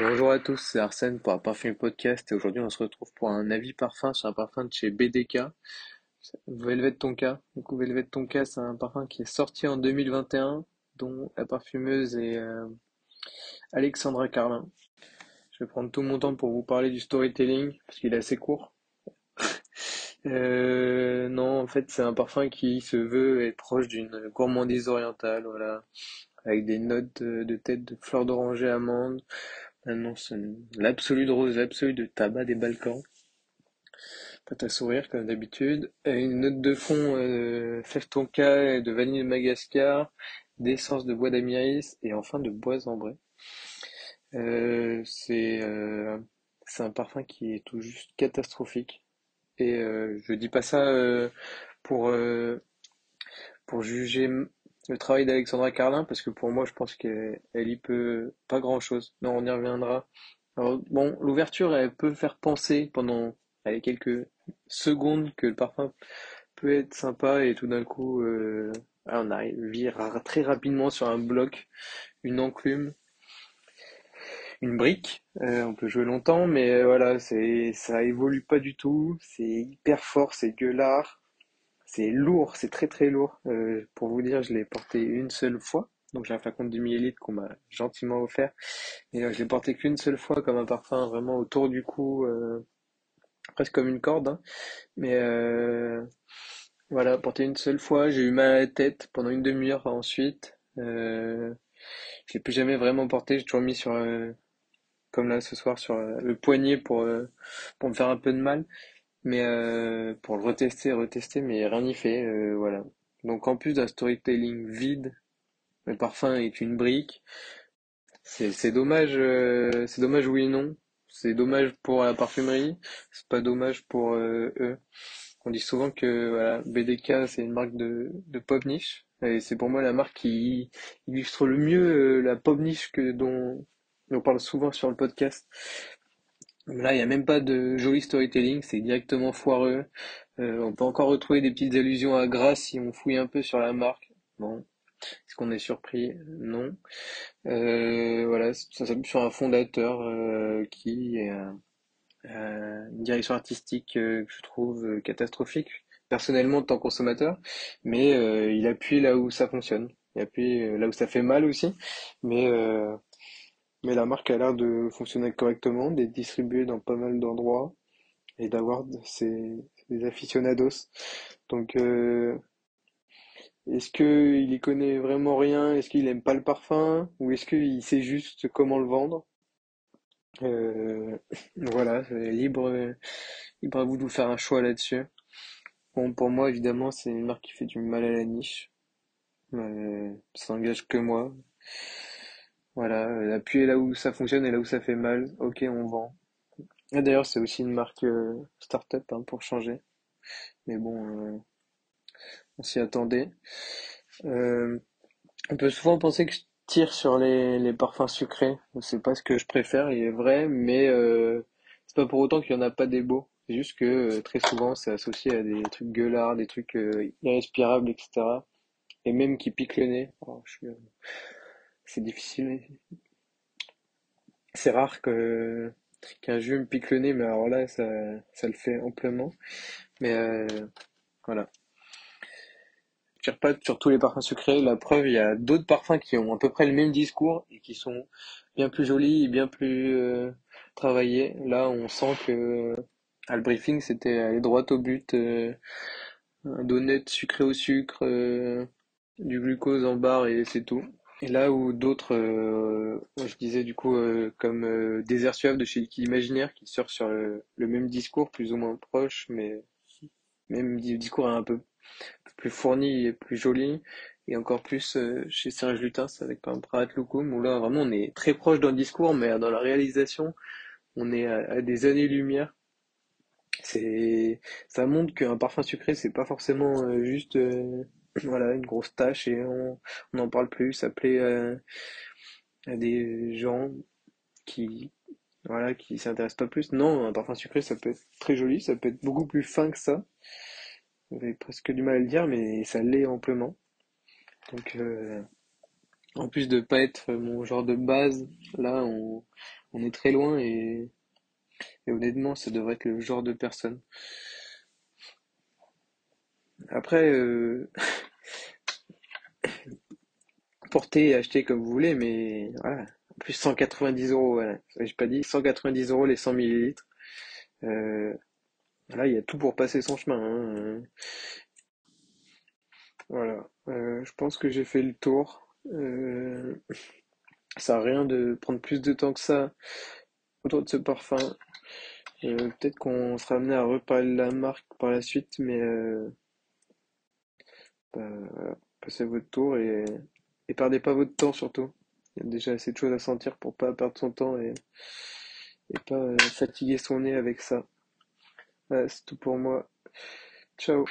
Bonjour à tous, c'est Arsène pour Parfum Podcast et aujourd'hui on se retrouve pour un avis parfum sur un parfum de chez BDK, Velvet Tonka. Du Velvet Tonka c'est un parfum qui est sorti en 2021 dont la parfumeuse est euh, Alexandra Carlin. Je vais prendre tout mon temps pour vous parler du storytelling parce qu'il est assez court. Euh, non, en fait, c'est un parfum qui se veut être proche d'une gourmandise orientale, voilà, avec des notes de, tête de fleurs d'oranger amande, annonce l'absolu de rose, l'absolu de tabac des Balkans. Pas à sourire comme d'habitude. Une note de fond euh, fève tonka et de vanille de Madagascar, d'essence de bois d'amiris et enfin de bois ambré. Euh, c'est euh, c'est un parfum qui est tout juste catastrophique. Et euh, je dis pas ça euh, euh, pour juger le travail d'Alexandra Carlin, parce que pour moi, je pense qu'elle y peut pas grand-chose. Non, on y reviendra. Bon, l'ouverture, elle peut faire penser pendant quelques secondes que le parfum peut être sympa, et tout d'un coup, euh, on arrive très rapidement sur un bloc, une enclume, une brique. Euh, on peut jouer longtemps, mais euh, voilà, c'est ça évolue pas du tout. C'est hyper fort, c'est gueulard, c'est lourd, c'est très très lourd. Euh, pour vous dire, je l'ai porté une seule fois. Donc j'ai un flacon de 10 ml qu'on m'a gentiment offert. Et là, je l'ai porté qu'une seule fois comme un parfum vraiment autour du cou, presque comme une corde. Hein. Mais voilà, porté une seule fois. J'ai eu mal à la tête pendant une demi-heure ensuite. Euh, je l'ai plus jamais vraiment porté. J'ai toujours mis sur comme là ce soir sur euh, le poignet pour, euh, pour me faire un peu de mal. Mais euh, pour le retester, retester, mais rien n'y fait. voilà. Donc en plus d'un storytelling vide, le parfum est une brique. C'est dommage, c'est dommage oui et non. C'est dommage pour la parfumerie, c'est pas dommage pour eux. On dit souvent que voilà, BDK c'est une marque de, de pop niche. Et c'est pour moi la marque qui illustre le mieux la pop niche que dont, on parle souvent sur le podcast. Là, il n'y a même pas de joli storytelling, c'est directement foireux. Euh, on peut encore retrouver des petites allusions à Grasse si on fouille un peu sur la marque. Bon, est-ce qu'on est surpris? Non. Euh, voilà, ça s'appuie sur un fondateur euh, qui est une direction artistique que je trouve catastrophique, personnellement en tant consommateur, mais il appuie là où ça fonctionne. Il appuie là où ça fait mal aussi, mais mais la marque a l'air de fonctionner correctement, d'être distribuée dans pas mal d'endroits et d'avoir ses, aficionados. Donc, euh, est-ce qu'il y connaît vraiment rien? Est-ce qu'il aime pas le parfum? Ou est-ce qu'il sait juste comment le vendre? Euh, Voilà, libre, libre à vous de vous faire un choix là-dessus. Bon, pour moi, évidemment, c'est une marque qui fait du mal à la niche. Euh, ça n'engage que moi. Voilà, euh, appuyer là où ça fonctionne et là où ça fait mal, ok, on vend. Et d'ailleurs, c'est aussi une marque euh, start-up hein, pour changer. Mais bon, euh, on s'y attendait. on peut souvent penser que je tire sur les, les parfums sucrés. C'est pas ce que je préfère, il est vrai, mais c'est pas pour autant qu'il y en a pas des beaux. C'est juste que très souvent, c'est associé à des trucs gueulards, des trucs irrespirables, etc. Et même qui piquent le nez. Oh, c'est difficile. C'est rare que qu'un jus me pique le nez, mais alors là, ça, ça le fait amplement. Mais euh, voilà. Je tire pas sur tous les parfums sucrés. La preuve, il y a d'autres parfums qui ont à peu près le même discours et qui sont bien plus jolis et bien plus euh, travaillés. Là, on sent que à le briefing, c'était aller droit au but. Euh, un donut sucré au sucre, euh, du glucose en barre et c'est tout. Et là où d'autres, euh, je disais du coup, euh, comme euh, Désert Suave de chez Liquid Imaginaire, qui sort sur le, même discours, plus ou moins proche, mais même discours un peu, plus fourni et plus joli, et encore plus chez Serge Lutens avec par exemple Pratt Loukoum, où là vraiment on est très proche d'un discours, mais dans la réalisation, on est à, des années-lumière. C'est, ça montre qu'un parfum sucré, c'est pas forcément juste voilà, une grosse tâche et on n'en parle plus. Ça plaît euh, à des gens qui voilà qui s'intéressent pas plus. Non, un parfum sucré, ça peut être très joli, ça peut être beaucoup plus fin que ça. J'avais presque du mal à le dire, mais ça l'est amplement. Donc, euh, en plus de pas être mon genre de base, là, on, on est très loin et, et honnêtement, ça devrait être le genre de personne. Après, euh, et acheter comme vous voulez, mais voilà. En plus, 190 euros. J'ai pas dit 190 euros les 100 millilitres. Euh, voilà, il y a tout pour passer son chemin. hein. Voilà. Euh, je pense que j'ai fait le tour. Euh, ça à rien de prendre plus de temps que ça autour de ce parfum. Euh, peut-être qu'on sera amené à reparler de la marque par la suite, mais bah. Passez votre tour et, et perdez pas votre temps surtout. Il y a déjà assez de choses à sentir pour pas perdre son temps et, et pas euh, fatiguer son nez avec ça. Voilà, c'est tout pour moi. Ciao.